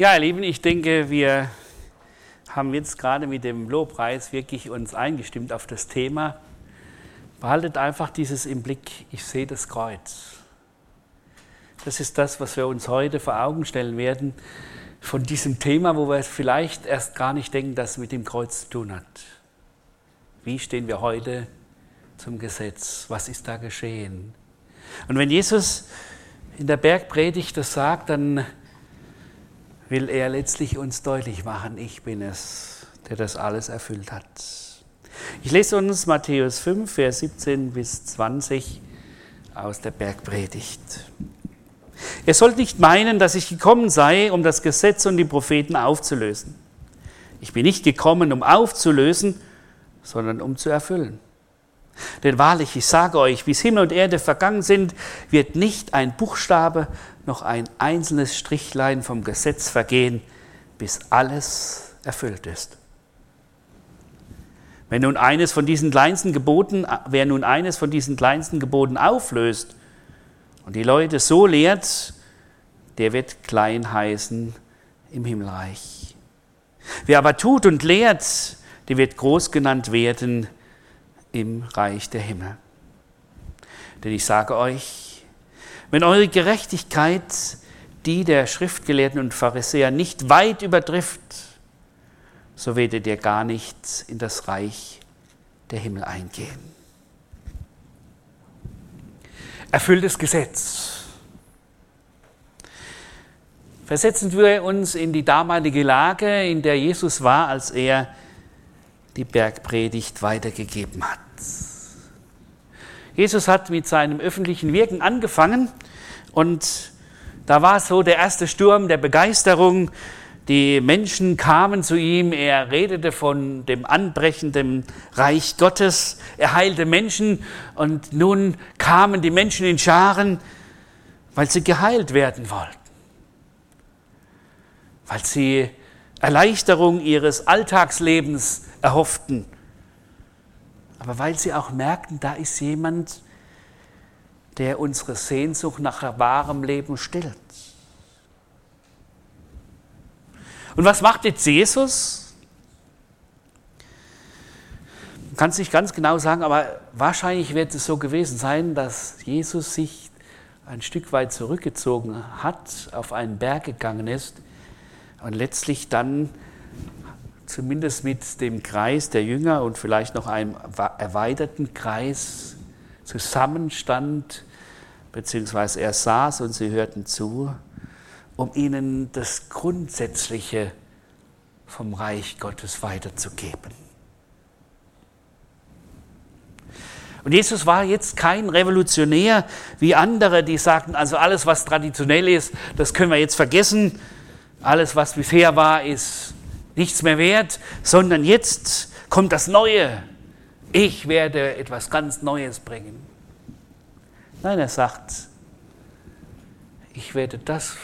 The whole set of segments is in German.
Ja, ihr Lieben, ich denke, wir haben jetzt gerade mit dem Lobpreis wirklich uns eingestimmt auf das Thema. Behaltet einfach dieses im Blick, ich sehe das Kreuz. Das ist das, was wir uns heute vor Augen stellen werden von diesem Thema, wo wir vielleicht erst gar nicht denken, dass es mit dem Kreuz zu tun hat. Wie stehen wir heute zum Gesetz? Was ist da geschehen? Und wenn Jesus in der Bergpredigt das sagt, dann will er letztlich uns deutlich machen, ich bin es, der das alles erfüllt hat. Ich lese uns Matthäus 5, Vers 17 bis 20 aus der Bergpredigt. Ihr sollt nicht meinen, dass ich gekommen sei, um das Gesetz und die Propheten aufzulösen. Ich bin nicht gekommen, um aufzulösen, sondern um zu erfüllen. Denn wahrlich, ich sage euch, bis Himmel und Erde vergangen sind, wird nicht ein Buchstabe noch ein einzelnes Strichlein vom Gesetz vergehen, bis alles erfüllt ist. Wenn nun eines von diesen kleinsten Geboten, wer nun eines von diesen kleinsten Geboten auflöst und die Leute so lehrt, der wird klein heißen im Himmelreich. Wer aber tut und lehrt, der wird groß genannt werden im Reich der Himmel. Denn ich sage euch, wenn eure Gerechtigkeit die der Schriftgelehrten und Pharisäer nicht weit übertrifft, so werdet ihr gar nicht in das Reich der Himmel eingehen. Erfülltes Gesetz. Versetzen wir uns in die damalige Lage, in der Jesus war, als er die Bergpredigt weitergegeben hat. Jesus hat mit seinem öffentlichen Wirken angefangen und da war so der erste Sturm der Begeisterung. Die Menschen kamen zu ihm, er redete von dem anbrechenden Reich Gottes, er heilte Menschen und nun kamen die Menschen in Scharen, weil sie geheilt werden wollten, weil sie Erleichterung ihres Alltagslebens erhofften, aber weil sie auch merkten, da ist jemand, der unsere Sehnsucht nach wahrem Leben stillt. Und was macht jetzt Jesus? Man kann es nicht ganz genau sagen, aber wahrscheinlich wird es so gewesen sein, dass Jesus sich ein Stück weit zurückgezogen hat, auf einen Berg gegangen ist und letztlich dann zumindest mit dem Kreis der Jünger und vielleicht noch einem erweiterten Kreis zusammenstand, beziehungsweise er saß und sie hörten zu, um ihnen das Grundsätzliche vom Reich Gottes weiterzugeben. Und Jesus war jetzt kein Revolutionär wie andere, die sagten, also alles, was traditionell ist, das können wir jetzt vergessen. Alles, was bisher war, ist nichts mehr wert, sondern jetzt kommt das Neue. Ich werde etwas ganz Neues bringen. Nein, er sagt, ich werde das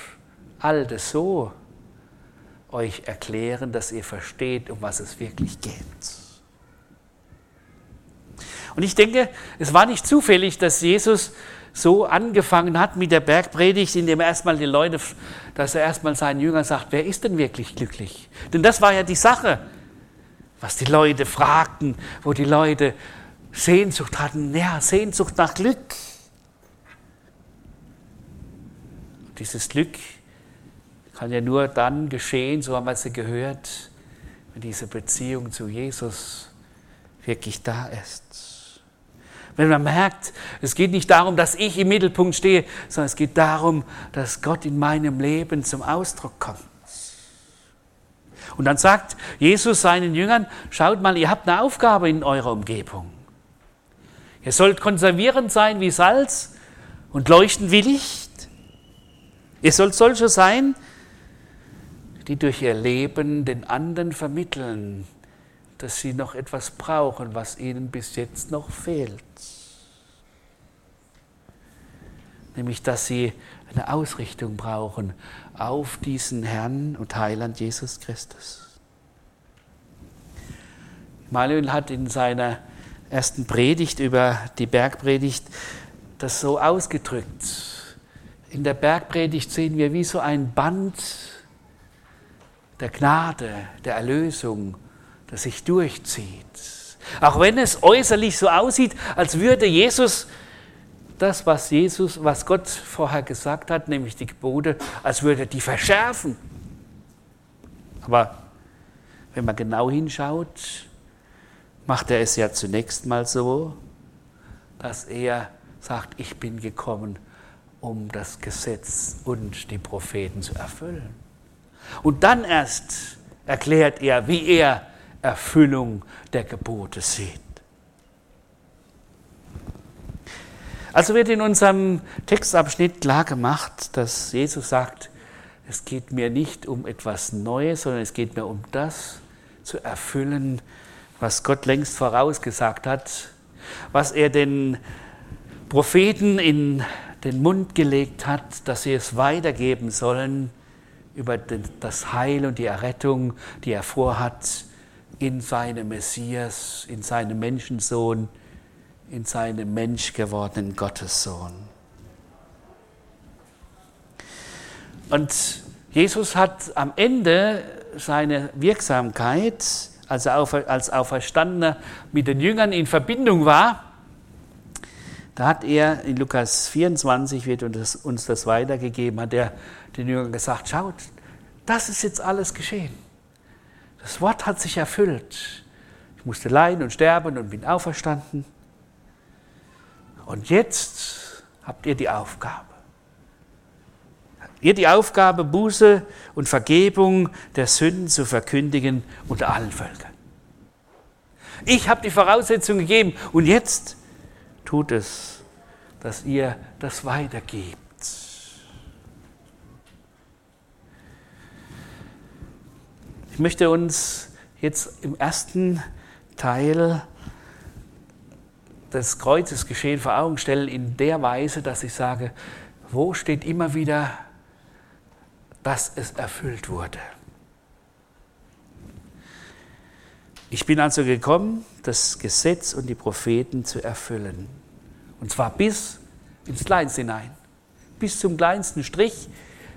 Alte so euch erklären, dass ihr versteht, um was es wirklich geht. Und ich denke, es war nicht zufällig, dass Jesus so angefangen hat mit der Bergpredigt, indem er erstmal die Leute, dass er erstmal seinen Jüngern sagt, wer ist denn wirklich glücklich? Denn das war ja die Sache, was die Leute fragten, wo die Leute Sehnsucht hatten, ja, Sehnsucht nach Glück. Dieses Glück kann ja nur dann geschehen, so haben wir es gehört, wenn diese Beziehung zu Jesus wirklich da ist. Wenn man merkt, es geht nicht darum, dass ich im Mittelpunkt stehe, sondern es geht darum, dass Gott in meinem Leben zum Ausdruck kommt. Und dann sagt Jesus seinen Jüngern, schaut mal, ihr habt eine Aufgabe in eurer Umgebung. Ihr sollt konservierend sein wie Salz und leuchten wie Licht. Ihr sollt solche sein, die durch ihr Leben den anderen vermitteln, dass sie noch etwas brauchen, was ihnen bis jetzt noch fehlt. Nämlich, dass sie eine Ausrichtung brauchen auf diesen Herrn und Heiland Jesus Christus. Manuel hat in seiner ersten Predigt über die Bergpredigt das so ausgedrückt. In der Bergpredigt sehen wir wie so ein Band, der Gnade, der Erlösung, das sich durchzieht. Auch wenn es äußerlich so aussieht, als würde Jesus das, was Jesus, was Gott vorher gesagt hat, nämlich die Gebote, als würde die verschärfen. Aber wenn man genau hinschaut, macht er es ja zunächst mal so, dass er sagt, ich bin gekommen, um das Gesetz und die Propheten zu erfüllen. Und dann erst erklärt er, wie er Erfüllung der Gebote sieht. Also wird in unserem Textabschnitt klar gemacht, dass Jesus sagt, es geht mir nicht um etwas Neues, sondern es geht mir um das zu erfüllen, was Gott längst vorausgesagt hat, was er den Propheten in den Mund gelegt hat, dass sie es weitergeben sollen über das Heil und die Errettung, die er vorhat in seinem Messias, in seinem Menschensohn, in seinem menschgewordenen Gottessohn. Und Jesus hat am Ende seine Wirksamkeit, als er als Auferstandener mit den Jüngern in Verbindung war, da hat er in Lukas 24, wird uns das weitergegeben, hat er den Jüngern gesagt, schaut, das ist jetzt alles geschehen. Das Wort hat sich erfüllt. Ich musste leiden und sterben und bin auferstanden. Und jetzt habt ihr die Aufgabe. Ihr die Aufgabe, Buße und Vergebung der Sünden zu verkündigen unter allen Völkern. Ich habe die Voraussetzung gegeben und jetzt tut es, dass ihr das weitergebt. Ich möchte uns jetzt im ersten Teil des Kreuzesgeschehen vor Augen stellen, in der Weise, dass ich sage, wo steht immer wieder, dass es erfüllt wurde. Ich bin also gekommen, das Gesetz und die Propheten zu erfüllen. Und zwar bis ins Kleinste hinein, bis zum kleinsten Strich,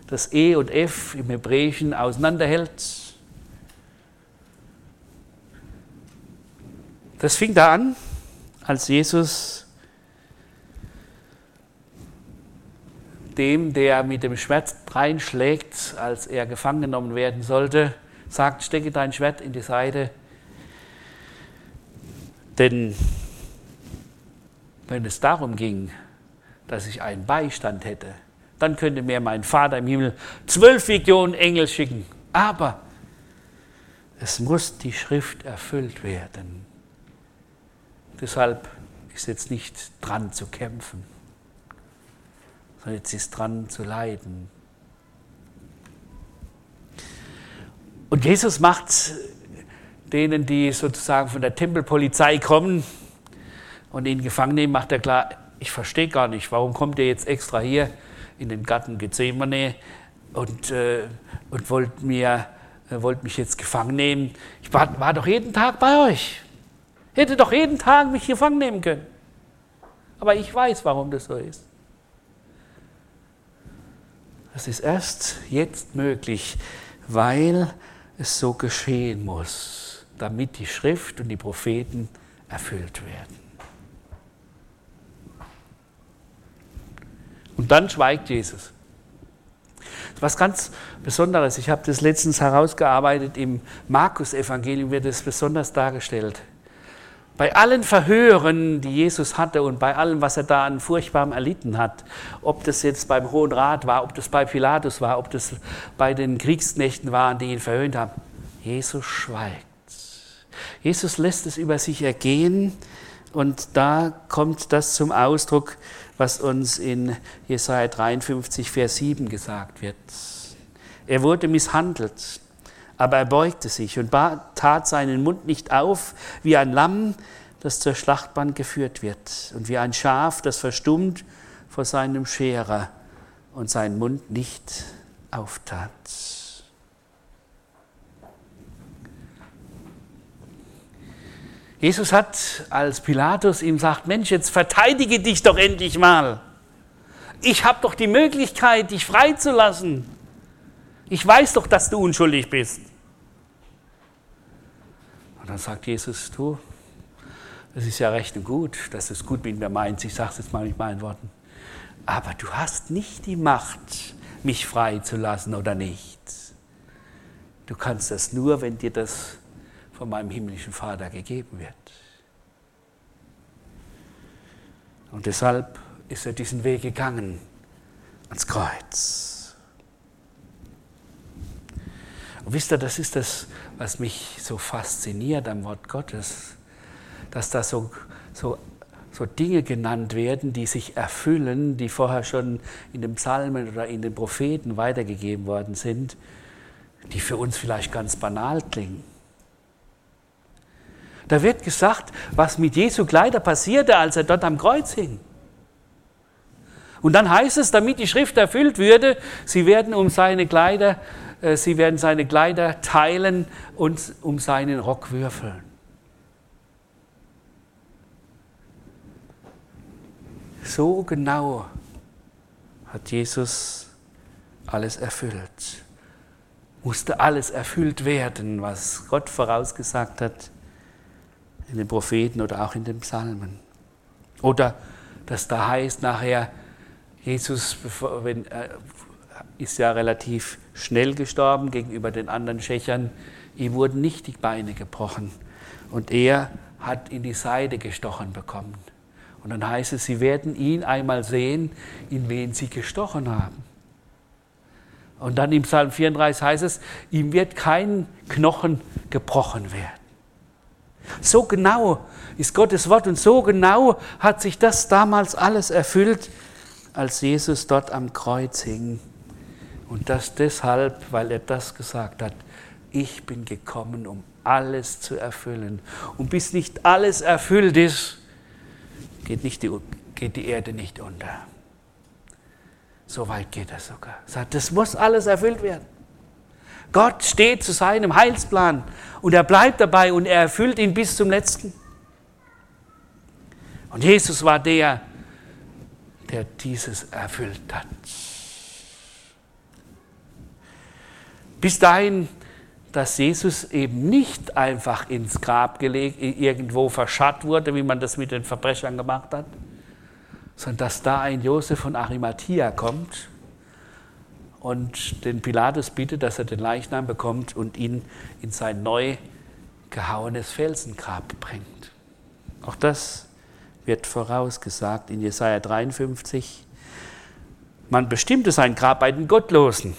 das E und F im Hebräischen auseinanderhält. Das fing da an, als Jesus dem, der mit dem Schwert reinschlägt, als er gefangen genommen werden sollte, sagt, stecke dein Schwert in die Seite, denn wenn es darum ging, dass ich einen Beistand hätte, dann könnte mir mein Vater im Himmel zwölf Millionen Engel schicken. Aber es muss die Schrift erfüllt werden. Deshalb ist jetzt nicht dran zu kämpfen, sondern jetzt ist dran zu leiden. Und Jesus macht denen, die sozusagen von der Tempelpolizei kommen, und ihn gefangen nehmen, macht er klar, ich verstehe gar nicht, warum kommt ihr jetzt extra hier in den Garten Gethsemane und, äh, und wollt, mir, äh, wollt mich jetzt gefangen nehmen. Ich war, war doch jeden Tag bei euch. Hätte doch jeden Tag mich gefangen nehmen können. Aber ich weiß, warum das so ist. Das ist erst jetzt möglich, weil es so geschehen muss, damit die Schrift und die Propheten erfüllt werden. Und dann schweigt Jesus. Was ganz Besonderes, ich habe das letztens herausgearbeitet, im Markus-Evangelium wird es besonders dargestellt. Bei allen Verhören, die Jesus hatte und bei allem, was er da an Furchtbarem erlitten hat, ob das jetzt beim Hohen Rat war, ob das bei Pilatus war, ob das bei den Kriegsknechten waren, die ihn verhöhnt haben, Jesus schweigt. Jesus lässt es über sich ergehen und da kommt das zum Ausdruck, was uns in Jesaja 53, Vers 7 gesagt wird. Er wurde misshandelt, aber er beugte sich und tat seinen Mund nicht auf, wie ein Lamm, das zur Schlachtbahn geführt wird, und wie ein Schaf, das verstummt vor seinem Scherer und seinen Mund nicht auftat. Jesus hat, als Pilatus ihm sagt, Mensch, jetzt verteidige dich doch endlich mal. Ich habe doch die Möglichkeit, dich freizulassen. Ich weiß doch, dass du unschuldig bist. Und dann sagt Jesus, du, das ist ja recht und gut, dass es gut mit mir meinst. Ich sage es jetzt mal mit meinen Worten. Aber du hast nicht die Macht, mich frei zu lassen oder nicht. Du kannst das nur, wenn dir das von meinem himmlischen Vater gegeben wird. Und deshalb ist er diesen Weg gegangen ans Kreuz. Und wisst ihr, das ist das, was mich so fasziniert am Wort Gottes, dass da so, so, so Dinge genannt werden, die sich erfüllen, die vorher schon in den Psalmen oder in den Propheten weitergegeben worden sind, die für uns vielleicht ganz banal klingen. Da wird gesagt, was mit Jesu Kleider passierte, als er dort am Kreuz hing. Und dann heißt es, damit die Schrift erfüllt würde, sie werden um seine Kleider, sie werden seine Kleider teilen und um seinen Rock würfeln. So genau hat Jesus alles erfüllt. Musste alles erfüllt werden, was Gott vorausgesagt hat in den Propheten oder auch in den Psalmen. Oder dass da heißt nachher, Jesus äh, ist ja relativ schnell gestorben gegenüber den anderen Schächern. Ihm wurden nicht die Beine gebrochen und er hat in die Seite gestochen bekommen. Und dann heißt es, sie werden ihn einmal sehen, in wen sie gestochen haben. Und dann im Psalm 34 heißt es, ihm wird kein Knochen gebrochen werden. So genau ist Gottes Wort und so genau hat sich das damals alles erfüllt, als Jesus dort am Kreuz hing. Und das deshalb, weil er das gesagt hat, ich bin gekommen, um alles zu erfüllen. Und bis nicht alles erfüllt ist, geht, nicht die, geht die Erde nicht unter. So weit geht er sogar. Er sagt, das muss alles erfüllt werden. Gott steht zu seinem Heilsplan und er bleibt dabei und er erfüllt ihn bis zum letzten. Und Jesus war der, der dieses erfüllt hat. Bis dahin, dass Jesus eben nicht einfach ins Grab gelegt, irgendwo verscharrt wurde, wie man das mit den Verbrechern gemacht hat, sondern dass da ein Josef von Arimathea kommt und den Pilatus bittet, dass er den Leichnam bekommt und ihn in sein neu gehauenes Felsengrab bringt. Auch das wird vorausgesagt in Jesaja 53. Man bestimmte sein Grab bei den Gottlosen,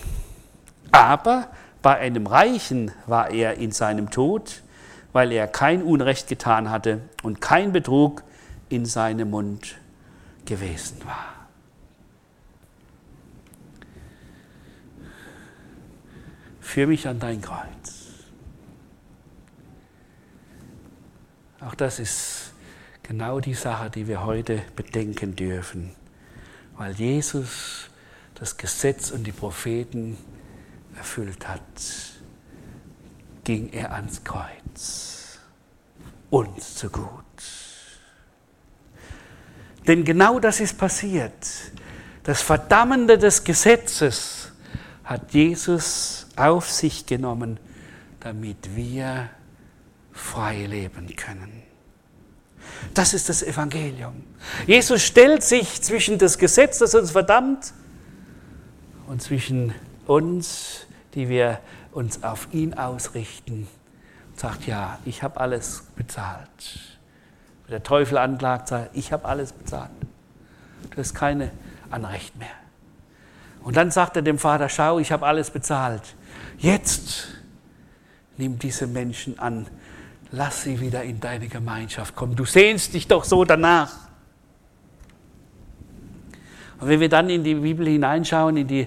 aber bei einem Reichen war er in seinem Tod, weil er kein Unrecht getan hatte und kein Betrug in seinem Mund gewesen war. Führ mich an dein Kreuz. Auch das ist genau die Sache, die wir heute bedenken dürfen. Weil Jesus das Gesetz und die Propheten erfüllt hat, ging er ans Kreuz. Uns zu gut. Denn genau das ist passiert. Das Verdammende des Gesetzes hat Jesus auf sich genommen, damit wir frei leben können. Das ist das Evangelium. Jesus stellt sich zwischen das Gesetz, das uns verdammt, und zwischen uns, die wir uns auf ihn ausrichten, und sagt, ja, ich habe alles bezahlt. Der Teufel anklagt, sagt, ich habe alles bezahlt. Du hast keine Anrecht mehr. Und dann sagt er dem Vater, schau, ich habe alles bezahlt. Jetzt nimm diese Menschen an, lass sie wieder in deine Gemeinschaft kommen. Du sehnst dich doch so danach. Und wenn wir dann in die Bibel hineinschauen, in die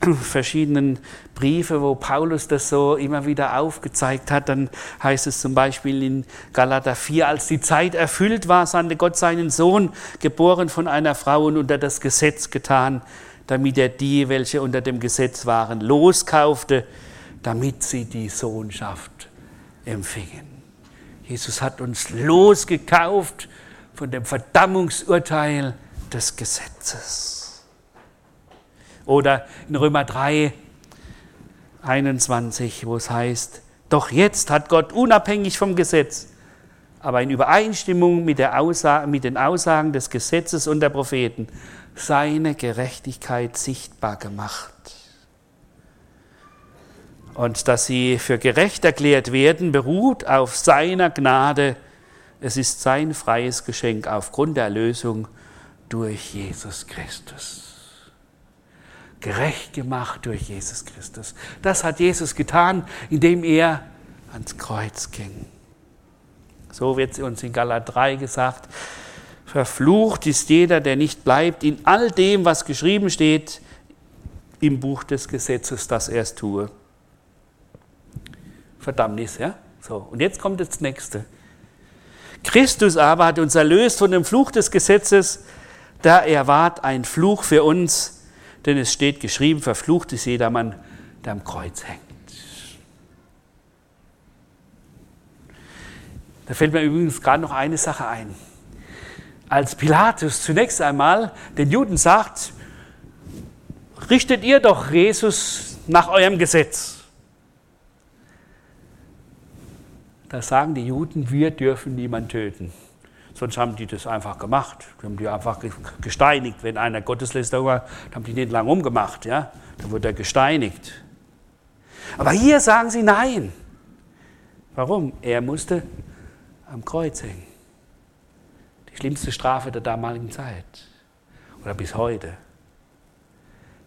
verschiedenen Briefe, wo Paulus das so immer wieder aufgezeigt hat, dann heißt es zum Beispiel in Galater 4, als die Zeit erfüllt war, sandte Gott seinen Sohn, geboren von einer Frau und unter das Gesetz getan, damit er die, welche unter dem Gesetz waren, loskaufte, damit sie die Sohnschaft empfingen. Jesus hat uns losgekauft von dem Verdammungsurteil des Gesetzes. Oder in Römer 3, 21, wo es heißt, Doch jetzt hat Gott unabhängig vom Gesetz, aber in Übereinstimmung mit, Aussage, mit den Aussagen des Gesetzes und der Propheten seine Gerechtigkeit sichtbar gemacht. Und dass sie für gerecht erklärt werden, beruht auf seiner Gnade. Es ist sein freies Geschenk aufgrund der Erlösung durch Jesus Christus. Gerecht gemacht durch Jesus Christus. Das hat Jesus getan, indem er ans Kreuz ging. So wird uns in Galat 3 gesagt, verflucht ist jeder, der nicht bleibt in all dem, was geschrieben steht im Buch des Gesetzes, dass er es tue. Verdammnis, ja? So, und jetzt kommt das nächste. Christus aber hat uns erlöst von dem Fluch des Gesetzes, da er ward ein Fluch für uns, denn es steht geschrieben, verflucht ist jedermann, der am Kreuz hängt. Da fällt mir übrigens gerade noch eine Sache ein. Als Pilatus zunächst einmal den Juden sagt, richtet ihr doch Jesus nach eurem Gesetz. Da sagen die Juden, wir dürfen niemanden töten. Sonst haben die das einfach gemacht. Die haben die einfach gesteinigt. Wenn einer Gotteslästerer war, haben die nicht lange umgemacht. Ja? Dann wird er gesteinigt. Aber hier sagen sie nein. Warum? Er musste am Kreuz hängen. Die schlimmste Strafe der damaligen Zeit. Oder bis heute.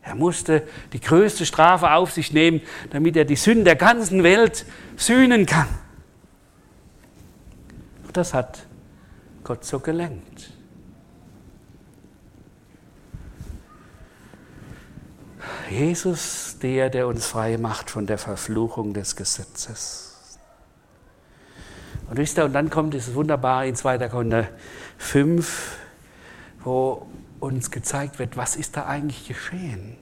Er musste die größte Strafe auf sich nehmen, damit er die Sünden der ganzen Welt sühnen kann. Das hat Gott so gelenkt. Jesus, der, der uns frei macht von der Verfluchung des Gesetzes. Und wisst ihr, und dann kommt es wunderbar in 2. Korinther 5, wo uns gezeigt wird, was ist da eigentlich geschehen.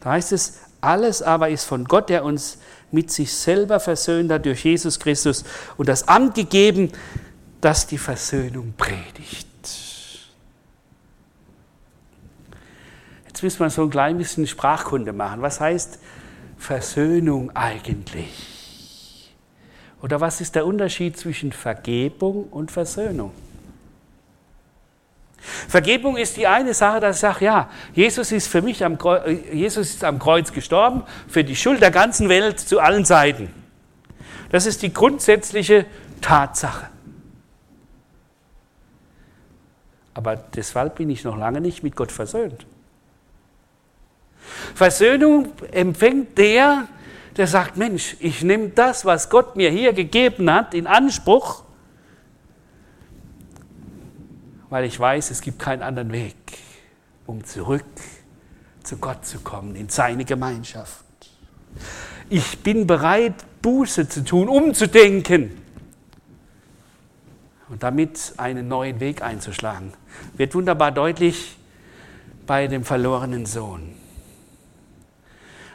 Da heißt es, alles aber ist von Gott, der uns mit sich selber versöhnt hat durch Jesus Christus und das Amt gegeben, das die Versöhnung predigt. Jetzt müssen wir so ein klein bisschen Sprachkunde machen. Was heißt Versöhnung eigentlich? Oder was ist der Unterschied zwischen Vergebung und Versöhnung? Vergebung ist die eine Sache, dass ich sage, ja, Jesus ist für mich am Kreuz, Jesus ist am Kreuz gestorben, für die Schuld der ganzen Welt zu allen Seiten. Das ist die grundsätzliche Tatsache. Aber deshalb bin ich noch lange nicht mit Gott versöhnt. Versöhnung empfängt der, der sagt, Mensch, ich nehme das, was Gott mir hier gegeben hat, in Anspruch weil ich weiß, es gibt keinen anderen Weg, um zurück zu Gott zu kommen, in seine Gemeinschaft. Ich bin bereit, Buße zu tun, umzudenken und damit einen neuen Weg einzuschlagen. Wird wunderbar deutlich bei dem verlorenen Sohn.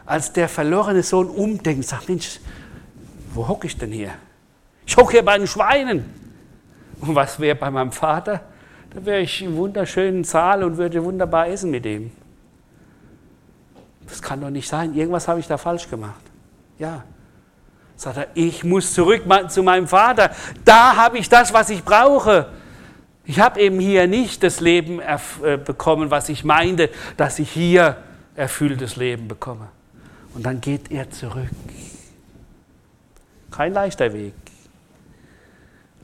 Als der verlorene Sohn umdenkt, sagt, Mensch, wo hocke ich denn hier? Ich hocke hier bei den Schweinen. Und was wäre bei meinem Vater? Da wäre ich im wunderschönen Saal und würde wunderbar essen mit ihm. Das kann doch nicht sein. Irgendwas habe ich da falsch gemacht. Ja. Sagt er, ich muss zurück zu meinem Vater. Da habe ich das, was ich brauche. Ich habe eben hier nicht das Leben äh, bekommen, was ich meinte, dass ich hier erfülltes Leben bekomme. Und dann geht er zurück. Kein leichter Weg,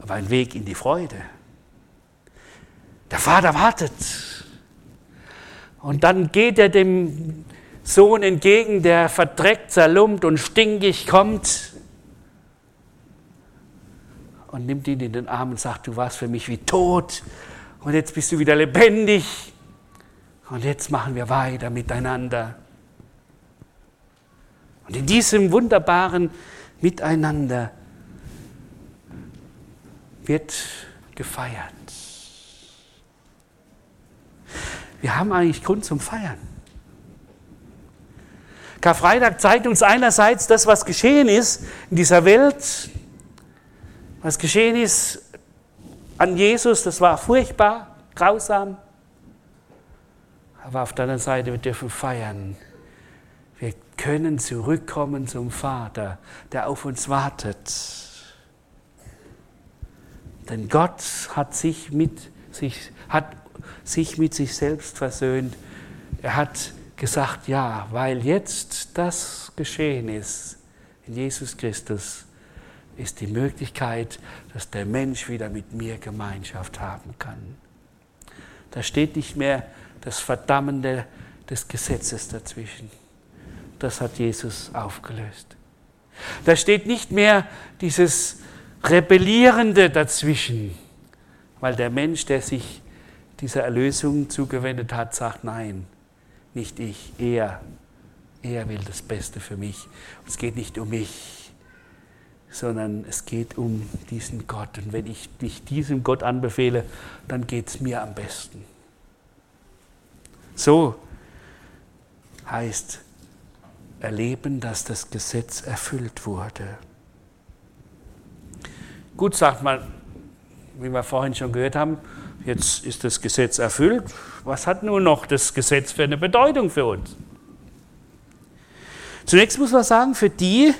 aber ein Weg in die Freude. Der Vater wartet. Und dann geht er dem Sohn entgegen, der verdreckt, zerlumpt und stinkig kommt und nimmt ihn in den Arm und sagt, du warst für mich wie tot und jetzt bist du wieder lebendig und jetzt machen wir weiter miteinander. Und in diesem wunderbaren Miteinander wird gefeiert. Wir haben eigentlich Grund zum Feiern. Karfreitag zeigt uns einerseits das, was geschehen ist in dieser Welt, was geschehen ist an Jesus, das war furchtbar, grausam. Aber auf der anderen Seite, wir dürfen feiern, Wir können zurückkommen zum Vater, der auf uns wartet. Denn Gott hat sich mit sich, hat sich mit sich selbst versöhnt. Er hat gesagt, ja, weil jetzt das geschehen ist in Jesus Christus, ist die Möglichkeit, dass der Mensch wieder mit mir Gemeinschaft haben kann. Da steht nicht mehr das Verdammende des Gesetzes dazwischen. Das hat Jesus aufgelöst. Da steht nicht mehr dieses Rebellierende dazwischen, weil der Mensch, der sich dieser Erlösung zugewendet hat, sagt, nein, nicht ich, er. Er will das Beste für mich. Es geht nicht um mich, sondern es geht um diesen Gott. Und wenn ich mich diesem Gott anbefehle, dann geht es mir am besten. So heißt erleben, dass das Gesetz erfüllt wurde. Gut, sagt man, wie wir vorhin schon gehört haben, jetzt ist das Gesetz erfüllt. Was hat nun noch das Gesetz für eine Bedeutung für uns? Zunächst muss man sagen, für die,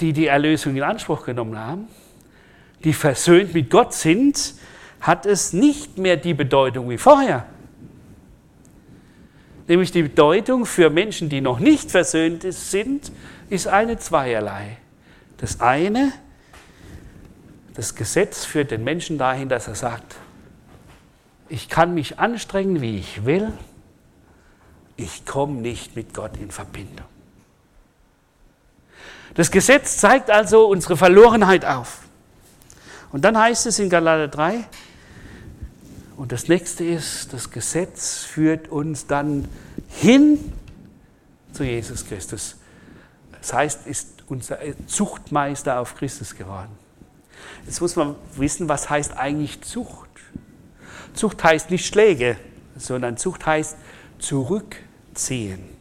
die die Erlösung in Anspruch genommen haben, die versöhnt mit Gott sind, hat es nicht mehr die Bedeutung wie vorher. Nämlich die Bedeutung für Menschen, die noch nicht versöhnt sind, ist eine zweierlei. Das eine, das Gesetz führt den Menschen dahin, dass er sagt, ich kann mich anstrengen, wie ich will, ich komme nicht mit Gott in Verbindung. Das Gesetz zeigt also unsere Verlorenheit auf. Und dann heißt es in Galater 3, und das nächste ist, das Gesetz führt uns dann hin zu Jesus Christus. Das heißt, ist unser Zuchtmeister auf Christus geworden. Jetzt muss man wissen, was heißt eigentlich Zucht. Zucht heißt nicht Schläge, sondern Zucht heißt zurückziehen.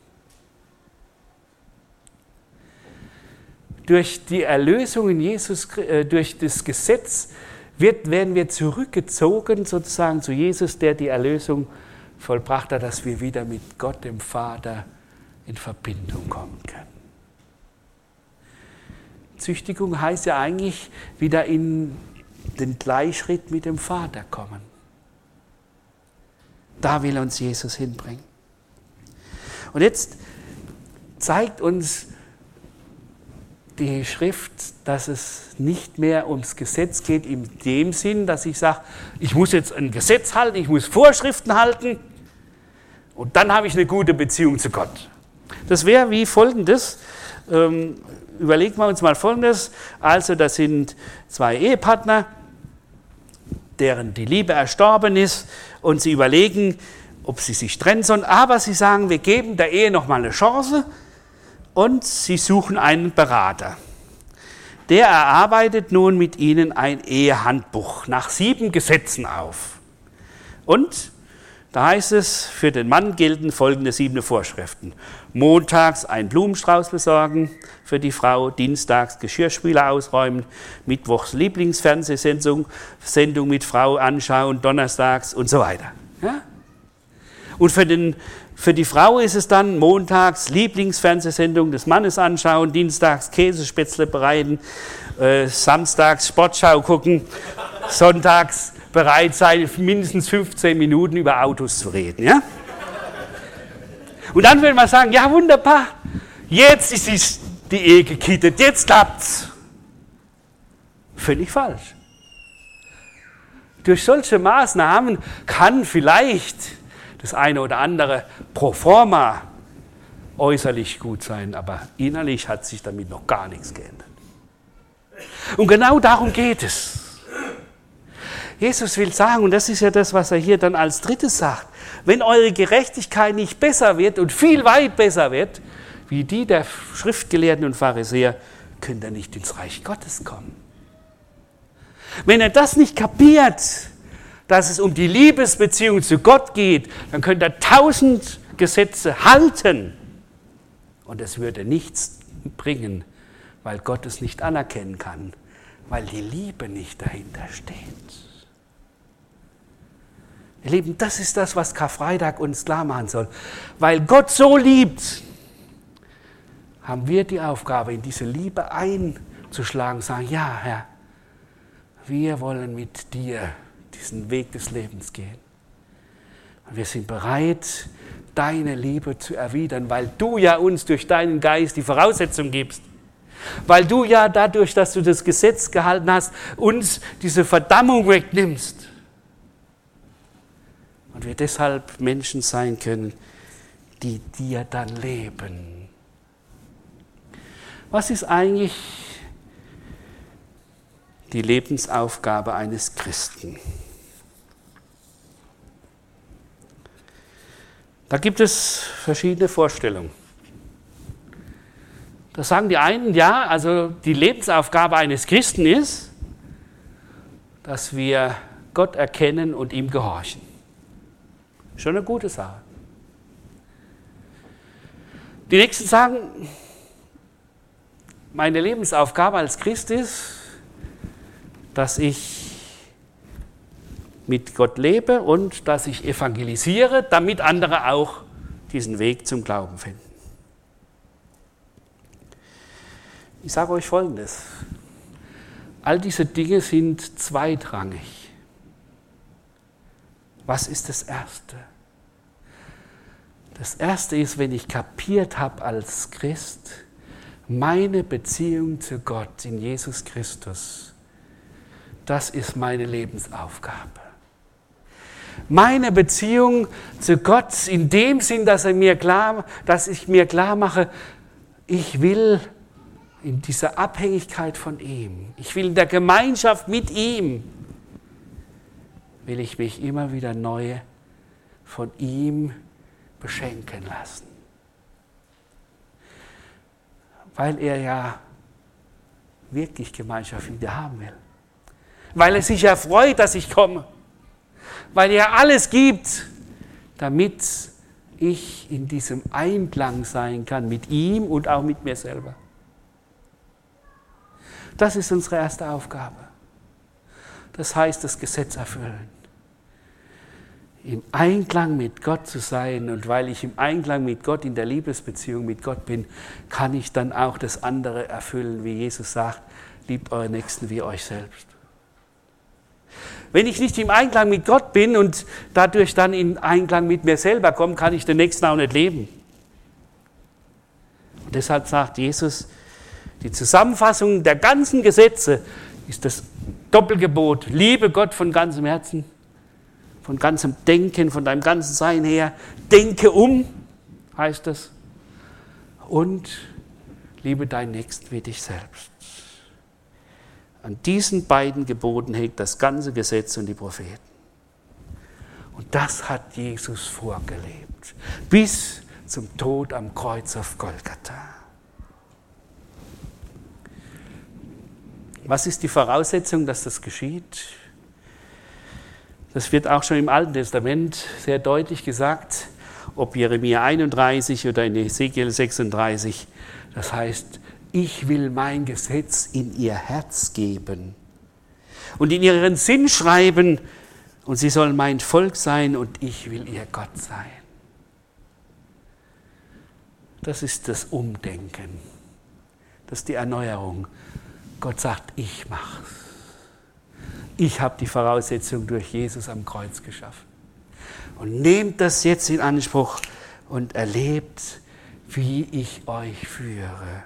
Durch die Erlösung in Jesus, äh, durch das Gesetz wird, werden wir zurückgezogen sozusagen zu Jesus, der die Erlösung vollbracht hat, dass wir wieder mit Gott, dem Vater, in Verbindung kommen können. Züchtigung heißt ja eigentlich wieder in den Gleichschritt mit dem Vater kommen. Da will uns Jesus hinbringen. Und jetzt zeigt uns die Schrift, dass es nicht mehr ums Gesetz geht in dem Sinn, dass ich sage, ich muss jetzt ein Gesetz halten, ich muss Vorschriften halten und dann habe ich eine gute Beziehung zu Gott. Das wäre wie folgendes. Ähm, überlegen wir uns mal folgendes. Also, das sind zwei Ehepartner, deren die Liebe erstorben ist und sie überlegen, ob sie sich trennen sollen, aber sie sagen, wir geben der Ehe noch mal eine Chance und sie suchen einen Berater. Der erarbeitet nun mit ihnen ein Ehehandbuch nach sieben Gesetzen auf. Und da heißt es, für den Mann gelten folgende sieben Vorschriften. Montags einen Blumenstrauß besorgen für die Frau, dienstags Geschirrspüler ausräumen, mittwochs Lieblingsfernsehsendung Sendung mit Frau anschauen, donnerstags und so weiter. Ja? Und für den für die Frau ist es dann montags Lieblingsfernsehsendung des Mannes anschauen, dienstags Käsespätzle bereiten, äh, samstags Sportschau gucken, sonntags bereit sein, mindestens 15 Minuten über Autos zu reden. Ja? Und dann würde man sagen, ja wunderbar, jetzt ist die Ehe gekittet, jetzt klappt's. Völlig falsch. Durch solche Maßnahmen kann vielleicht das eine oder andere pro forma äußerlich gut sein, aber innerlich hat sich damit noch gar nichts geändert. Und genau darum geht es. Jesus will sagen, und das ist ja das, was er hier dann als drittes sagt, wenn eure Gerechtigkeit nicht besser wird und viel weit besser wird, wie die der Schriftgelehrten und Pharisäer, könnt ihr nicht ins Reich Gottes kommen. Wenn er das nicht kapiert, dass es um die Liebesbeziehung zu Gott geht, dann könnt ihr tausend Gesetze halten und es würde nichts bringen, weil Gott es nicht anerkennen kann, weil die Liebe nicht dahinter steht. Ihr Lieben, das ist das, was Karfreitag uns klar machen soll. Weil Gott so liebt, haben wir die Aufgabe, in diese Liebe einzuschlagen, sagen, ja, Herr, wir wollen mit dir diesen Weg des Lebens gehen. Wir sind bereit, deine Liebe zu erwidern, weil du ja uns durch deinen Geist die Voraussetzung gibst. Weil du ja dadurch, dass du das Gesetz gehalten hast, uns diese Verdammung wegnimmst und wir deshalb Menschen sein können, die dir dann leben. Was ist eigentlich die Lebensaufgabe eines Christen? Da gibt es verschiedene Vorstellungen. Da sagen die einen, ja, also die Lebensaufgabe eines Christen ist, dass wir Gott erkennen und ihm gehorchen. Schon eine gute Sache. Die Nächsten sagen, meine Lebensaufgabe als Christ ist, dass ich mit Gott lebe und dass ich evangelisiere, damit andere auch diesen Weg zum Glauben finden. Ich sage euch Folgendes. All diese Dinge sind zweitrangig. Was ist das Erste? Das Erste ist, wenn ich kapiert habe als Christ, meine Beziehung zu Gott in Jesus Christus, das ist meine Lebensaufgabe. Meine Beziehung zu Gott in dem Sinn, dass, er mir klar, dass ich mir klar mache, ich will in dieser Abhängigkeit von ihm, ich will in der Gemeinschaft mit ihm will ich mich immer wieder neu von ihm beschenken lassen. Weil er ja wirklich Gemeinschaft wieder haben will. Weil er sich ja freut, dass ich komme. Weil er alles gibt, damit ich in diesem Einklang sein kann mit ihm und auch mit mir selber. Das ist unsere erste Aufgabe. Das heißt, das Gesetz erfüllen im Einklang mit Gott zu sein. Und weil ich im Einklang mit Gott, in der Liebesbeziehung mit Gott bin, kann ich dann auch das andere erfüllen, wie Jesus sagt, liebt eure Nächsten wie euch selbst. Wenn ich nicht im Einklang mit Gott bin und dadurch dann in Einklang mit mir selber komme, kann ich den Nächsten auch nicht leben. Und deshalb sagt Jesus, die Zusammenfassung der ganzen Gesetze ist das Doppelgebot. Liebe Gott von ganzem Herzen von ganzem Denken, von deinem ganzen Sein her. Denke um, heißt es. Und liebe deinen Nächsten wie dich selbst. An diesen beiden Geboten hängt das ganze Gesetz und die Propheten. Und das hat Jesus vorgelebt, bis zum Tod am Kreuz auf Golgatha. Was ist die Voraussetzung, dass das geschieht? Das wird auch schon im Alten Testament sehr deutlich gesagt, ob Jeremia 31 oder in Ezekiel 36. Das heißt, ich will mein Gesetz in ihr Herz geben und in ihren Sinn schreiben, und sie sollen mein Volk sein und ich will ihr Gott sein. Das ist das Umdenken, das ist die Erneuerung. Gott sagt, ich mach's. Ich habe die Voraussetzung durch Jesus am Kreuz geschaffen. Und nehmt das jetzt in Anspruch und erlebt, wie ich euch führe.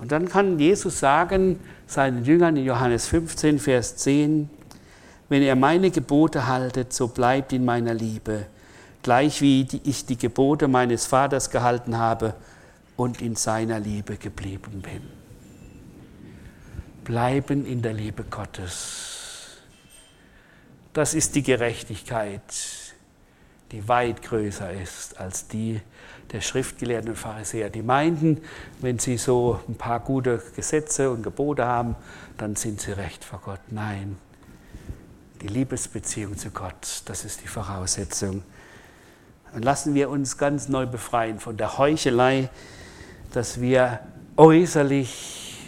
Und dann kann Jesus sagen seinen Jüngern in Johannes 15, Vers 10, wenn ihr meine Gebote haltet, so bleibt in meiner Liebe, gleich wie ich die Gebote meines Vaters gehalten habe und in seiner Liebe geblieben bin bleiben in der Liebe Gottes. Das ist die Gerechtigkeit, die weit größer ist als die der Schriftgelehrten und Pharisäer. Die meinten, wenn sie so ein paar gute Gesetze und Gebote haben, dann sind sie recht vor Gott. Nein, die Liebesbeziehung zu Gott, das ist die Voraussetzung. Und lassen wir uns ganz neu befreien von der Heuchelei, dass wir äußerlich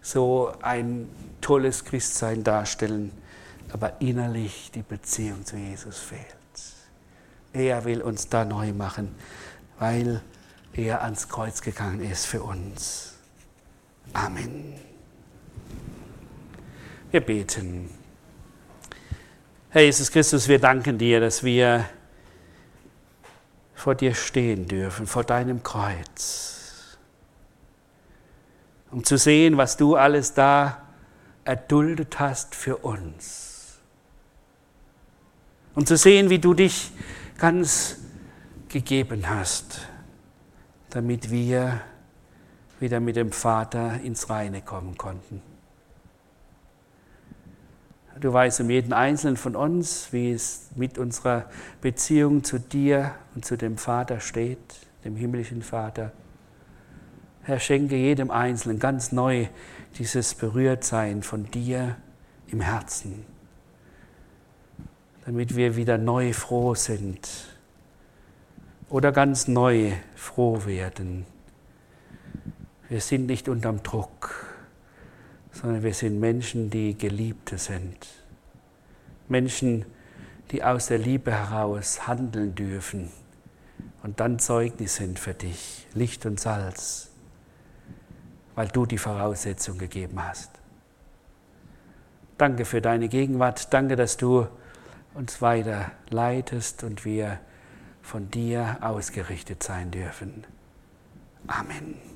so ein tolles Christsein darstellen, aber innerlich die Beziehung zu Jesus fehlt. Er will uns da neu machen, weil er ans Kreuz gegangen ist für uns. Amen. Wir beten. Herr Jesus Christus, wir danken dir, dass wir vor dir stehen dürfen, vor deinem Kreuz, um zu sehen, was du alles da erduldet hast für uns. Um zu sehen, wie du dich ganz gegeben hast, damit wir wieder mit dem Vater ins Reine kommen konnten. Du weißt um jeden Einzelnen von uns, wie es mit unserer Beziehung zu dir und zu dem Vater steht, dem himmlischen Vater. Herr, schenke jedem Einzelnen ganz neu dieses Berührtsein von dir im Herzen, damit wir wieder neu froh sind oder ganz neu froh werden. Wir sind nicht unterm Druck sondern wir sind Menschen, die Geliebte sind. Menschen, die aus der Liebe heraus handeln dürfen und dann Zeugnis sind für dich, Licht und Salz, weil du die Voraussetzung gegeben hast. Danke für deine Gegenwart, danke, dass du uns weiter leitest und wir von dir ausgerichtet sein dürfen. Amen.